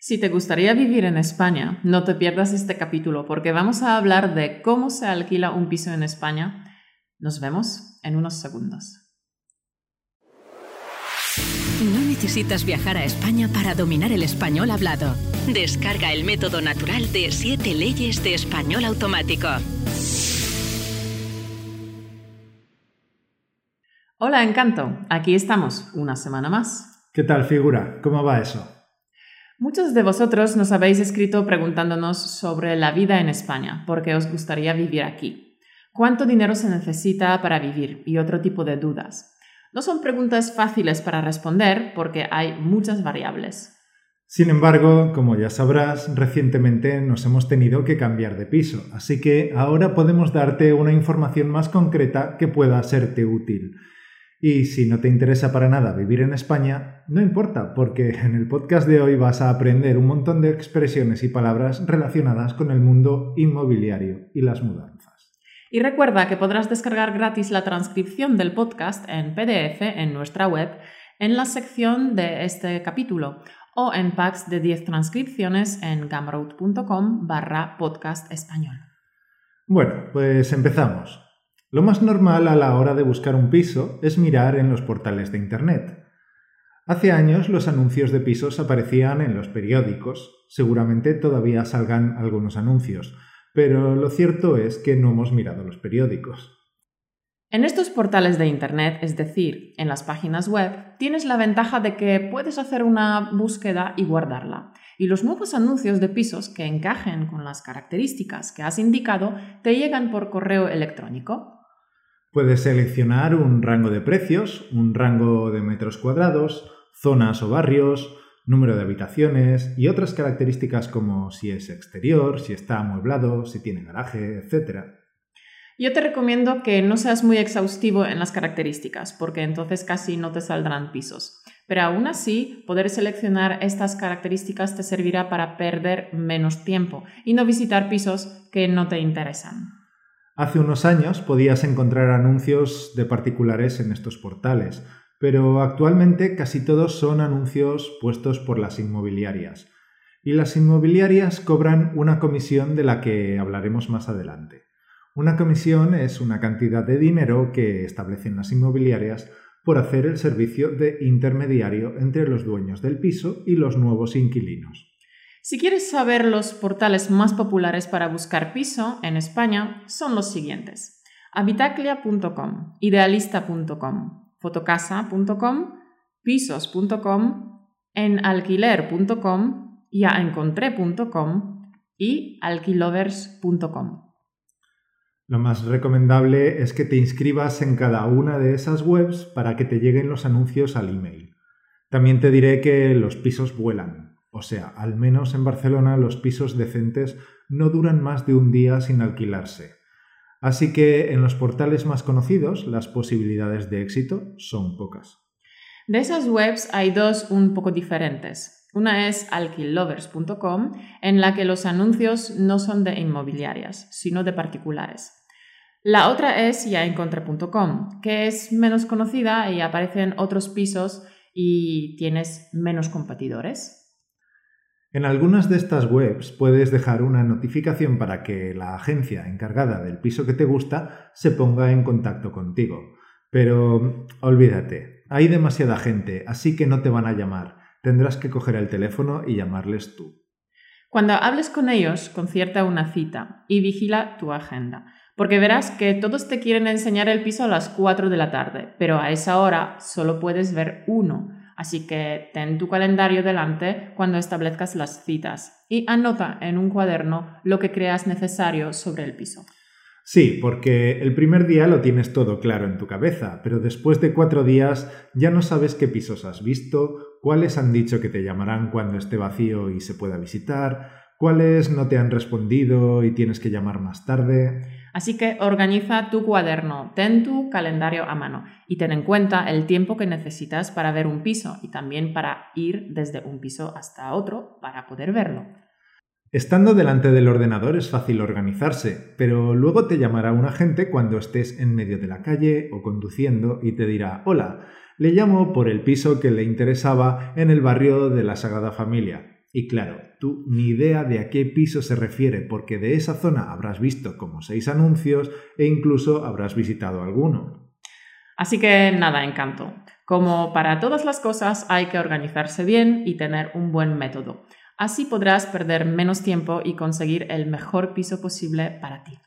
Si te gustaría vivir en España, no te pierdas este capítulo porque vamos a hablar de cómo se alquila un piso en España. Nos vemos en unos segundos. No necesitas viajar a España para dominar el español hablado. Descarga el método natural de 7 leyes de español automático. Hola, Encanto. Aquí estamos, una semana más. ¿Qué tal, figura? ¿Cómo va eso? Muchos de vosotros nos habéis escrito preguntándonos sobre la vida en España, porque os gustaría vivir aquí. ¿Cuánto dinero se necesita para vivir? Y otro tipo de dudas. No son preguntas fáciles para responder porque hay muchas variables. Sin embargo, como ya sabrás, recientemente nos hemos tenido que cambiar de piso, así que ahora podemos darte una información más concreta que pueda serte útil. Y si no te interesa para nada vivir en España, no importa, porque en el podcast de hoy vas a aprender un montón de expresiones y palabras relacionadas con el mundo inmobiliario y las mudanzas. Y recuerda que podrás descargar gratis la transcripción del podcast en PDF en nuestra web en la sección de este capítulo o en packs de 10 transcripciones en gumroad.com barra podcast español. Bueno, pues empezamos. Lo más normal a la hora de buscar un piso es mirar en los portales de Internet. Hace años los anuncios de pisos aparecían en los periódicos, seguramente todavía salgan algunos anuncios, pero lo cierto es que no hemos mirado los periódicos. En estos portales de Internet, es decir, en las páginas web, tienes la ventaja de que puedes hacer una búsqueda y guardarla. Y los nuevos anuncios de pisos que encajen con las características que has indicado te llegan por correo electrónico. Puedes seleccionar un rango de precios, un rango de metros cuadrados, zonas o barrios, número de habitaciones y otras características como si es exterior, si está amueblado, si tiene garaje, etc. Yo te recomiendo que no seas muy exhaustivo en las características, porque entonces casi no te saldrán pisos. Pero aún así, poder seleccionar estas características te servirá para perder menos tiempo y no visitar pisos que no te interesan. Hace unos años podías encontrar anuncios de particulares en estos portales, pero actualmente casi todos son anuncios puestos por las inmobiliarias. Y las inmobiliarias cobran una comisión de la que hablaremos más adelante. Una comisión es una cantidad de dinero que establecen las inmobiliarias por hacer el servicio de intermediario entre los dueños del piso y los nuevos inquilinos. Si quieres saber los portales más populares para buscar piso en España, son los siguientes. Habitaclia.com, idealista.com, fotocasa.com, pisos.com, enalquiler.com, yaencontré.com y alquilovers.com. Lo más recomendable es que te inscribas en cada una de esas webs para que te lleguen los anuncios al email. También te diré que los pisos vuelan, o sea, al menos en Barcelona los pisos decentes no duran más de un día sin alquilarse. Así que en los portales más conocidos las posibilidades de éxito son pocas. De esas webs hay dos un poco diferentes. Una es alquillovers.com, en la que los anuncios no son de inmobiliarias, sino de particulares. La otra es yaencontre.com, que es menos conocida y aparecen otros pisos y tienes menos competidores. En algunas de estas webs puedes dejar una notificación para que la agencia encargada del piso que te gusta se ponga en contacto contigo. Pero olvídate, hay demasiada gente, así que no te van a llamar. Tendrás que coger el teléfono y llamarles tú. Cuando hables con ellos, concierta una cita y vigila tu agenda, porque verás que todos te quieren enseñar el piso a las 4 de la tarde, pero a esa hora solo puedes ver uno Así que ten tu calendario delante cuando establezcas las citas y anota en un cuaderno lo que creas necesario sobre el piso. Sí, porque el primer día lo tienes todo claro en tu cabeza, pero después de cuatro días ya no sabes qué pisos has visto, cuáles han dicho que te llamarán cuando esté vacío y se pueda visitar, cuáles no te han respondido y tienes que llamar más tarde. Así que organiza tu cuaderno, ten tu calendario a mano y ten en cuenta el tiempo que necesitas para ver un piso y también para ir desde un piso hasta otro para poder verlo. Estando delante del ordenador es fácil organizarse, pero luego te llamará un agente cuando estés en medio de la calle o conduciendo y te dirá, hola, le llamo por el piso que le interesaba en el barrio de la Sagrada Familia. Y claro, tú ni idea de a qué piso se refiere, porque de esa zona habrás visto como seis anuncios e incluso habrás visitado alguno. Así que nada, encanto. Como para todas las cosas hay que organizarse bien y tener un buen método. Así podrás perder menos tiempo y conseguir el mejor piso posible para ti.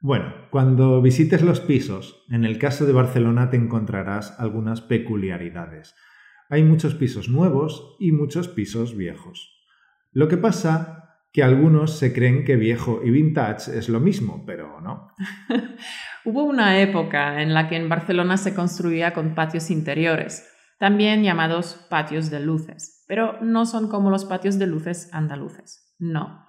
Bueno, cuando visites los pisos, en el caso de Barcelona te encontrarás algunas peculiaridades. Hay muchos pisos nuevos y muchos pisos viejos. Lo que pasa que algunos se creen que viejo y vintage es lo mismo, pero no. Hubo una época en la que en Barcelona se construía con patios interiores, también llamados patios de luces, pero no son como los patios de luces andaluces, no.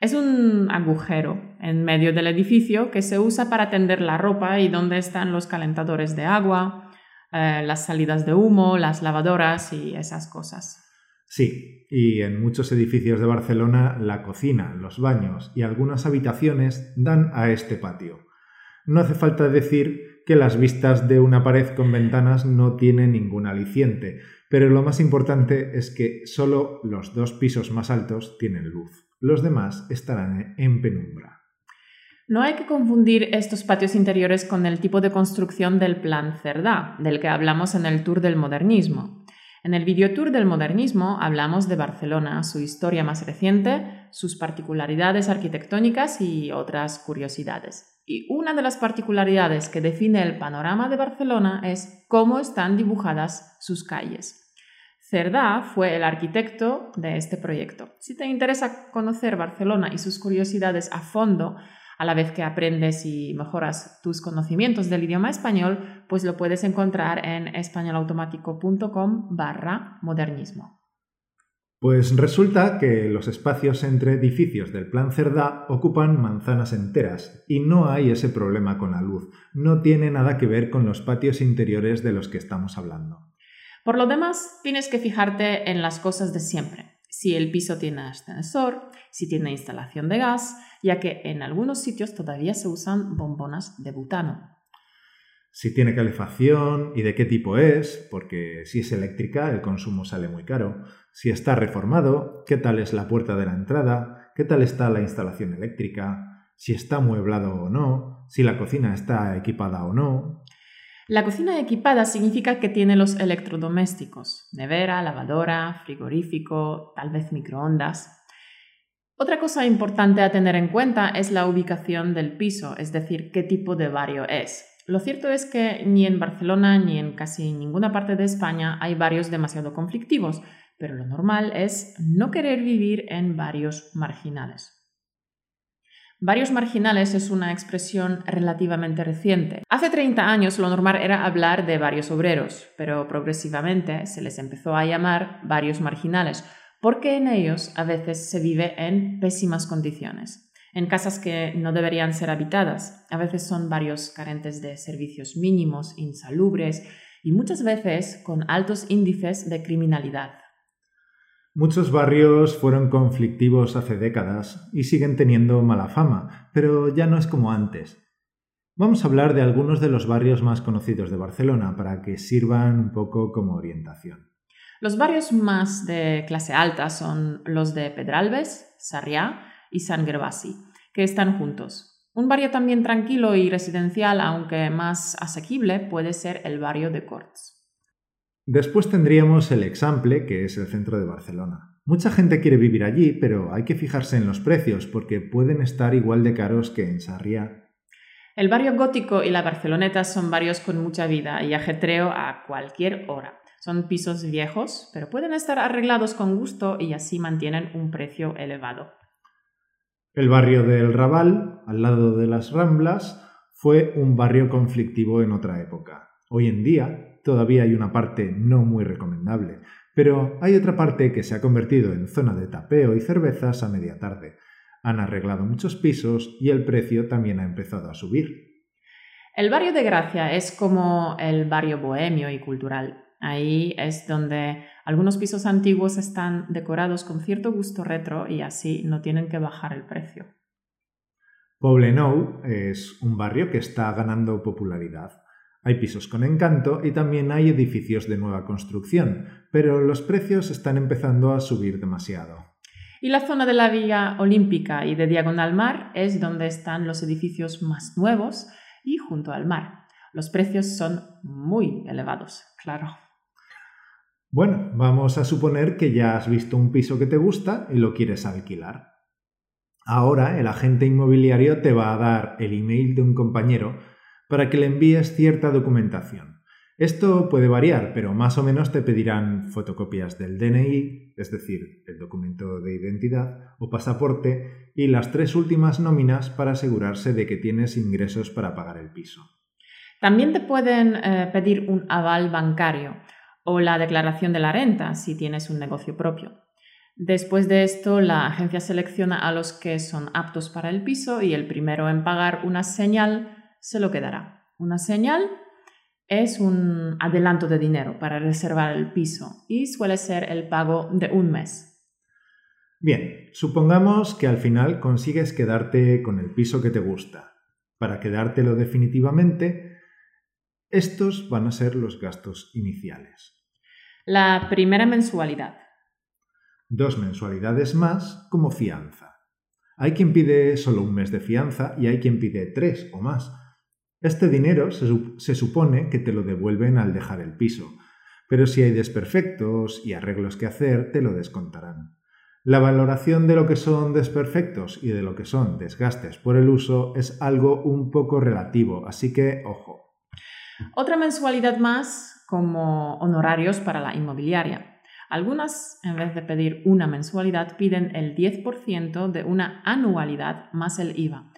Es un agujero en medio del edificio que se usa para tender la ropa y donde están los calentadores de agua, eh, las salidas de humo, las lavadoras y esas cosas. Sí, y en muchos edificios de Barcelona la cocina, los baños y algunas habitaciones dan a este patio. No hace falta decir que las vistas de una pared con ventanas no tienen ningún aliciente, pero lo más importante es que solo los dos pisos más altos tienen luz. Los demás estarán en penumbra. No hay que confundir estos patios interiores con el tipo de construcción del plan Cerdá, del que hablamos en el Tour del Modernismo. En el videotour del modernismo hablamos de Barcelona, su historia más reciente, sus particularidades arquitectónicas y otras curiosidades. Y una de las particularidades que define el panorama de Barcelona es cómo están dibujadas sus calles. Cerdá fue el arquitecto de este proyecto. Si te interesa conocer Barcelona y sus curiosidades a fondo, a la vez que aprendes y mejoras tus conocimientos del idioma español, pues lo puedes encontrar en españolautomático.com barra modernismo. Pues resulta que los espacios entre edificios del Plan Cerdá ocupan manzanas enteras y no hay ese problema con la luz. No tiene nada que ver con los patios interiores de los que estamos hablando. Por lo demás, tienes que fijarte en las cosas de siempre. Si el piso tiene ascensor, si tiene instalación de gas, ya que en algunos sitios todavía se usan bombonas de butano si tiene calefacción y de qué tipo es, porque si es eléctrica el consumo sale muy caro, si está reformado, qué tal es la puerta de la entrada, qué tal está la instalación eléctrica, si está mueblado o no, si la cocina está equipada o no. La cocina equipada significa que tiene los electrodomésticos, nevera, lavadora, frigorífico, tal vez microondas. Otra cosa importante a tener en cuenta es la ubicación del piso, es decir, qué tipo de barrio es. Lo cierto es que ni en Barcelona ni en casi ninguna parte de España hay barrios demasiado conflictivos, pero lo normal es no querer vivir en barrios marginales. Barrios marginales es una expresión relativamente reciente. Hace 30 años lo normal era hablar de barrios obreros, pero progresivamente se les empezó a llamar barrios marginales, porque en ellos a veces se vive en pésimas condiciones en casas que no deberían ser habitadas. A veces son barrios carentes de servicios mínimos, insalubres y muchas veces con altos índices de criminalidad. Muchos barrios fueron conflictivos hace décadas y siguen teniendo mala fama, pero ya no es como antes. Vamos a hablar de algunos de los barrios más conocidos de Barcelona para que sirvan un poco como orientación. Los barrios más de clase alta son los de Pedralbes, Sarriá, y San Gervasi, que están juntos. Un barrio también tranquilo y residencial, aunque más asequible, puede ser el barrio de Corts. Después tendríamos el Example, que es el centro de Barcelona. Mucha gente quiere vivir allí, pero hay que fijarse en los precios porque pueden estar igual de caros que en Sarriá. El barrio gótico y la Barceloneta son barrios con mucha vida y ajetreo a cualquier hora. Son pisos viejos, pero pueden estar arreglados con gusto y así mantienen un precio elevado. El barrio del Raval, al lado de las Ramblas, fue un barrio conflictivo en otra época. Hoy en día todavía hay una parte no muy recomendable, pero hay otra parte que se ha convertido en zona de tapeo y cervezas a media tarde. Han arreglado muchos pisos y el precio también ha empezado a subir. El barrio de Gracia es como el barrio bohemio y cultural. Ahí es donde algunos pisos antiguos están decorados con cierto gusto retro y así no tienen que bajar el precio. Poblenou es un barrio que está ganando popularidad. Hay pisos con encanto y también hay edificios de nueva construcción, pero los precios están empezando a subir demasiado. Y la zona de la Villa Olímpica y de Diagonal Mar es donde están los edificios más nuevos y junto al mar. Los precios son muy elevados, claro. Bueno, vamos a suponer que ya has visto un piso que te gusta y lo quieres alquilar. Ahora el agente inmobiliario te va a dar el email de un compañero para que le envíes cierta documentación. Esto puede variar, pero más o menos te pedirán fotocopias del DNI, es decir, el documento de identidad o pasaporte, y las tres últimas nóminas para asegurarse de que tienes ingresos para pagar el piso. También te pueden eh, pedir un aval bancario o la declaración de la renta si tienes un negocio propio. Después de esto, la agencia selecciona a los que son aptos para el piso y el primero en pagar una señal se lo quedará. Una señal es un adelanto de dinero para reservar el piso y suele ser el pago de un mes. Bien, supongamos que al final consigues quedarte con el piso que te gusta. Para quedártelo definitivamente, estos van a ser los gastos iniciales. La primera mensualidad. Dos mensualidades más como fianza. Hay quien pide solo un mes de fianza y hay quien pide tres o más. Este dinero se, supone que te lo devuelven al dejar el piso, pero si hay desperfectos y arreglos que hacer, te lo descontarán. La valoración de lo que son desperfectos y de lo que son desgastes por el uso es algo un poco relativo, así que ojo. Otra mensualidad más como honorarios para la inmobiliaria. Algunas, en vez de pedir una mensualidad, piden el 10% de una anualidad más el IVA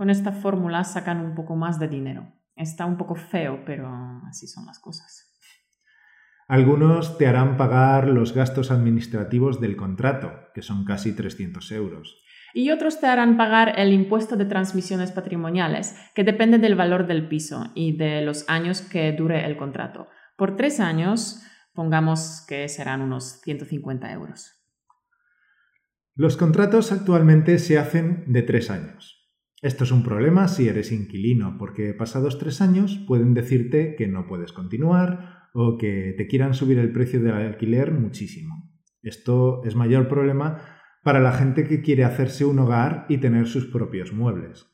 con esta fórmula sacan un poco más de dinero. Está un poco feo, pero así son las cosas. Algunos te harán pagar los gastos administrativos del contrato, que son casi 300 euros. Y otros te harán pagar el impuesto de transmisiones patrimoniales, que depende del valor del piso y de los años que dure el contrato. Por tres años, pongamos que serán unos 150 euros. Los contratos actualmente se hacen de tres años. Esto es un problema si eres inquilino, porque pasados tres años pueden decirte que no puedes continuar o que te quieran subir el precio del alquiler muchísimo. Esto es mayor problema para la gente que quiere hacerse un hogar y tener sus propios muebles.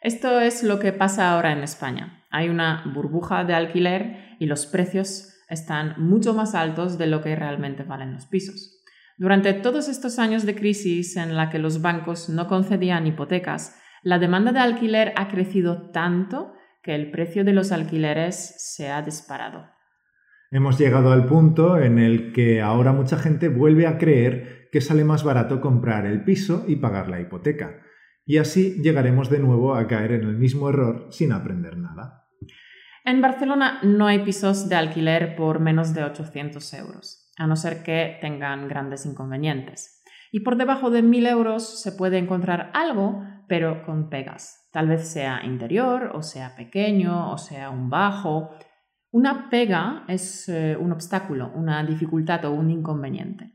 Esto es lo que pasa ahora en España. Hay una burbuja de alquiler y los precios están mucho más altos de lo que realmente valen los pisos. Durante todos estos años de crisis en la que los bancos no concedían hipotecas, la demanda de alquiler ha crecido tanto que el precio de los alquileres se ha disparado. Hemos llegado al punto en el que ahora mucha gente vuelve a creer que sale más barato comprar el piso y pagar la hipoteca. Y así llegaremos de nuevo a caer en el mismo error sin aprender nada. En Barcelona no hay pisos de alquiler por menos de 800 euros, a no ser que tengan grandes inconvenientes. Y por debajo de 1000 euros se puede encontrar algo, pero con pegas. Tal vez sea interior, o sea pequeño, o sea un bajo. Una pega es eh, un obstáculo, una dificultad o un inconveniente.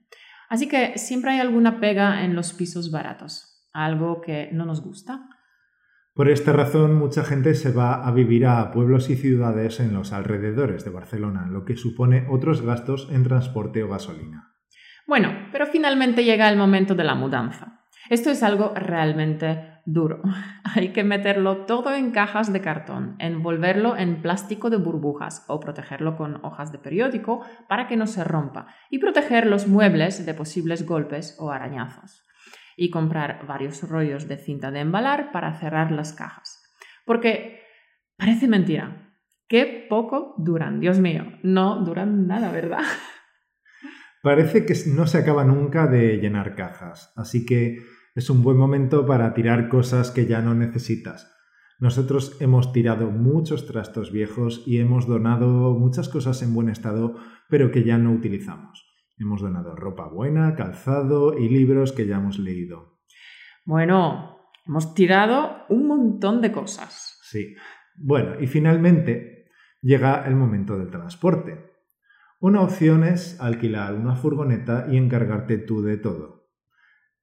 Así que siempre hay alguna pega en los pisos baratos, algo que no nos gusta. Por esta razón, mucha gente se va a vivir a pueblos y ciudades en los alrededores de Barcelona, lo que supone otros gastos en transporte o gasolina. Bueno, pero finalmente llega el momento de la mudanza. Esto es algo realmente duro. Hay que meterlo todo en cajas de cartón, envolverlo en plástico de burbujas o protegerlo con hojas de periódico para que no se rompa y proteger los muebles de posibles golpes o arañazos. Y comprar varios rollos de cinta de embalar para cerrar las cajas. Porque parece mentira. Qué poco duran, Dios mío. No duran nada, ¿verdad? Parece que no se acaba nunca de llenar cajas, así que es un buen momento para tirar cosas que ya no necesitas. Nosotros hemos tirado muchos trastos viejos y hemos donado muchas cosas en buen estado, pero que ya no utilizamos. Hemos donado ropa buena, calzado y libros que ya hemos leído. Bueno, hemos tirado un montón de cosas. Sí. Bueno, y finalmente llega el momento del transporte. Una opción es alquilar una furgoneta y encargarte tú de todo.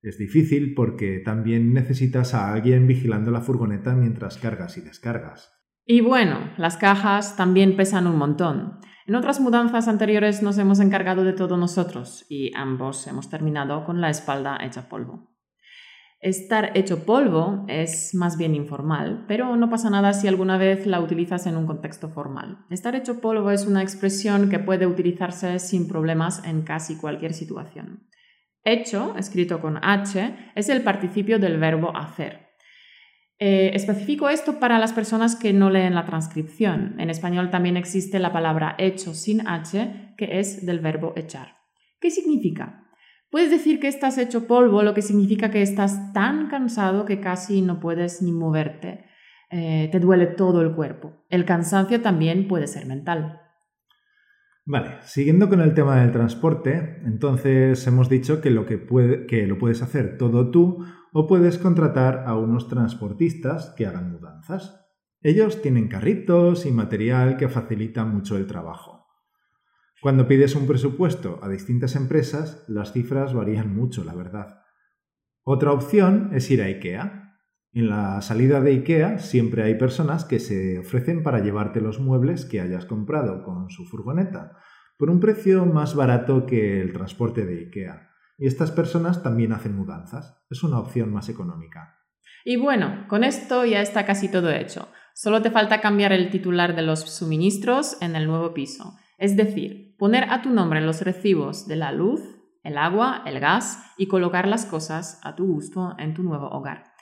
Es difícil porque también necesitas a alguien vigilando la furgoneta mientras cargas y descargas. Y bueno, las cajas también pesan un montón. En otras mudanzas anteriores nos hemos encargado de todo nosotros y ambos hemos terminado con la espalda hecha polvo. Estar hecho polvo es más bien informal, pero no pasa nada si alguna vez la utilizas en un contexto formal. Estar hecho polvo es una expresión que puede utilizarse sin problemas en casi cualquier situación. Hecho, escrito con H, es el participio del verbo hacer. Eh, especifico esto para las personas que no leen la transcripción. En español también existe la palabra hecho sin H, que es del verbo echar. ¿Qué significa? Puedes decir que estás hecho polvo, lo que significa que estás tan cansado que casi no puedes ni moverte. Eh, te duele todo el cuerpo. El cansancio también puede ser mental. Vale, siguiendo con el tema del transporte, entonces hemos dicho que lo, que, puedes hacer todo tú o puedes contratar a unos transportistas que hagan mudanzas. Ellos tienen carritos y material que facilita mucho el trabajo. Cuando pides un presupuesto a distintas empresas, las cifras varían mucho, la verdad. Otra opción es ir a IKEA. En la salida de IKEA siempre hay personas que se ofrecen para llevarte los muebles que hayas comprado con su furgoneta, por un precio más barato que el transporte de IKEA. Y estas personas también hacen mudanzas. Es una opción más económica. Y bueno, con esto ya está casi todo hecho. Solo te falta cambiar el titular de los suministros en el nuevo piso. Es decir, poner a tu nombre los recibos de la luz, el agua, el gas y colocar las cosas a tu gusto en tu nuevo hogar.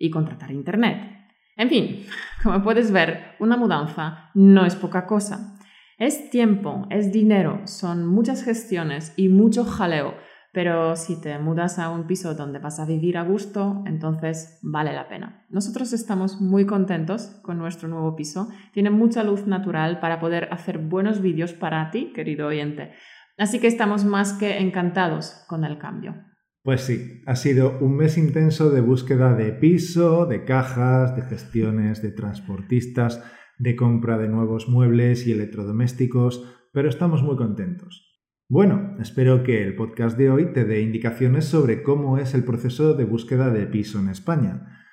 Y contratar Internet. En fin, como puedes ver, una mudanza no es poca cosa. Es tiempo, es dinero, son muchas gestiones y mucho jaleo pero si te mudas a un piso donde vas a vivir a gusto, entonces vale la pena. Nosotros estamos muy contentos con nuestro nuevo piso. Tiene mucha luz natural para poder hacer buenos vídeos para ti, querido oyente. Así que estamos más que encantados con el cambio. Pues sí, ha sido un mes intenso de búsqueda de piso, de cajas, de gestiones, de transportistas, de compra de nuevos muebles y electrodomésticos, pero estamos muy contentos. Bueno, espero que el podcast de hoy te dé indicaciones sobre cómo es el proceso de búsqueda de piso en España.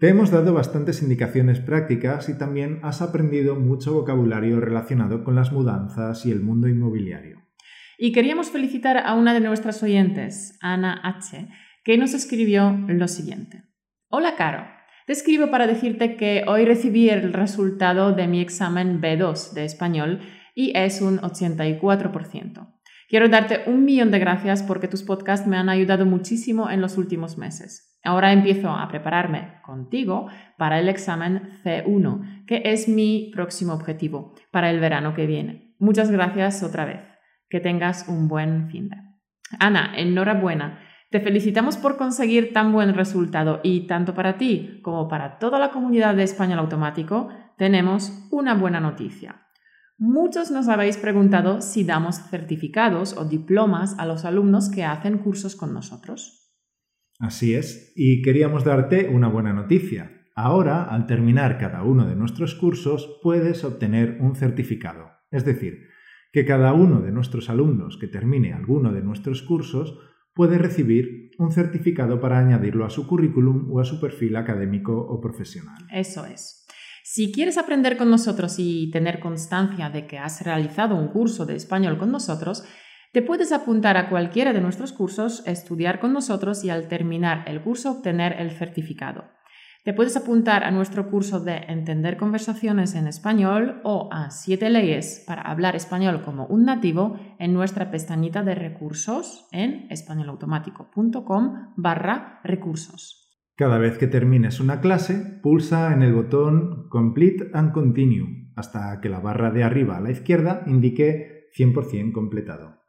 Te hemos dado bastantes indicaciones prácticas y también has aprendido mucho vocabulario relacionado con las mudanzas y el mundo inmobiliario. Y queríamos felicitar a una de nuestras oyentes, Ana H., que nos escribió lo siguiente. Hola, Caro. Te escribo para decirte que hoy recibí el resultado de mi examen B2 de español y es un 84%. Quiero darte un millón de gracias porque tus podcasts me han ayudado muchísimo en los últimos meses. Ahora empiezo a prepararme contigo para el examen C1, que es mi próximo objetivo para el verano que viene. Muchas gracias otra vez. Que tengas un buen fin de. Ana, enhorabuena. Te felicitamos por conseguir tan buen resultado y tanto para ti como para toda la comunidad de español automático tenemos una buena noticia. Muchos nos habéis preguntado si damos certificados o diplomas a los alumnos que hacen cursos con nosotros. Así es, y queríamos darte una buena noticia. Ahora, al terminar cada uno de nuestros cursos, puedes obtener un certificado. Es decir, que cada uno de nuestros alumnos que termine alguno de nuestros cursos puede recibir un certificado para añadirlo a su currículum o a su perfil académico o profesional. Eso es. Si quieres aprender con nosotros y tener constancia de que has realizado un curso de español con nosotros, te puedes apuntar a cualquiera de nuestros cursos, estudiar con nosotros y al terminar el curso obtener el certificado. Te puedes apuntar a nuestro curso de Entender conversaciones en español o a 7 leyes para hablar español como un nativo en nuestra pestañita de recursos en españolautomático.com barra recursos. Cada vez que termines una clase, pulsa en el botón Complete and Continue hasta que la barra de arriba a la izquierda indique 100% completado.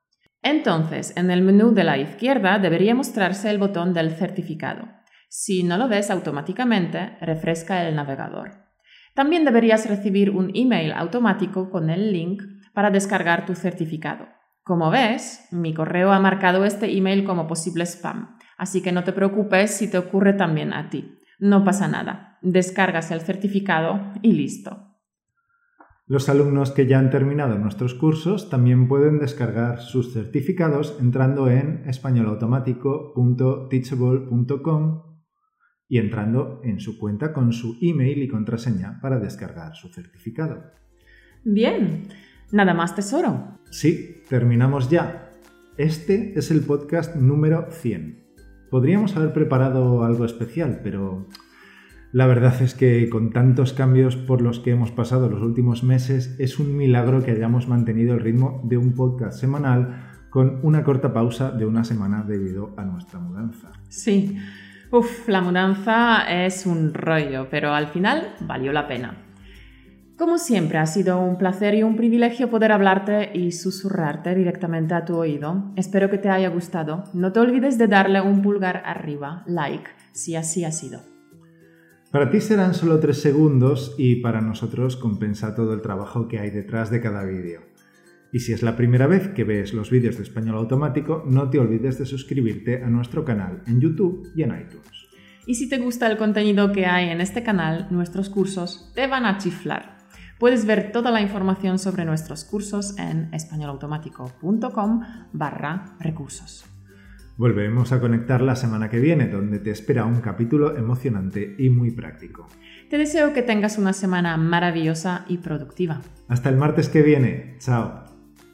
Entonces, en el menú de la izquierda debería mostrarse el botón del certificado. Si no lo ves automáticamente, refresca el navegador. También deberías recibir un email automático con el link para descargar tu certificado. Como ves, mi correo ha marcado este email como posible spam. Así que no te preocupes si te ocurre también a ti. No pasa nada. Descargas el certificado y listo. Los alumnos que ya han terminado nuestros cursos también pueden descargar sus certificados entrando en españolautomático.teachable.com y entrando en su cuenta con su email y contraseña para descargar su certificado. Bien, nada más tesoro. Sí, terminamos ya. Este es el podcast número 100. Podríamos haber preparado algo especial, pero la verdad es que con tantos cambios por los que hemos pasado los últimos meses, es un milagro que hayamos mantenido el ritmo de un podcast semanal con una corta pausa de una semana debido a nuestra mudanza. Sí, Uf, la mudanza es un rollo, pero al final valió la pena. Como siempre, ha sido un placer y un privilegio poder hablarte y susurrarte directamente a tu oído. Espero que te haya gustado. No te olvides de darle un pulgar arriba, like, si así ha sido. Para ti serán solo tres segundos y para nosotros compensa todo el trabajo que hay detrás de cada vídeo. Y si es la primera vez que ves los vídeos de español automático, no te olvides de suscribirte a nuestro canal en YouTube y en iTunes. Y si te gusta el contenido que hay en este canal, nuestros cursos te van a chiflar. Puedes ver toda la información sobre nuestros cursos en españolautomático.com barra recursos. Volvemos a conectar la semana que viene, donde te espera un capítulo emocionante y muy práctico. Te deseo que tengas una semana maravillosa y productiva. Hasta el martes que viene. Chao.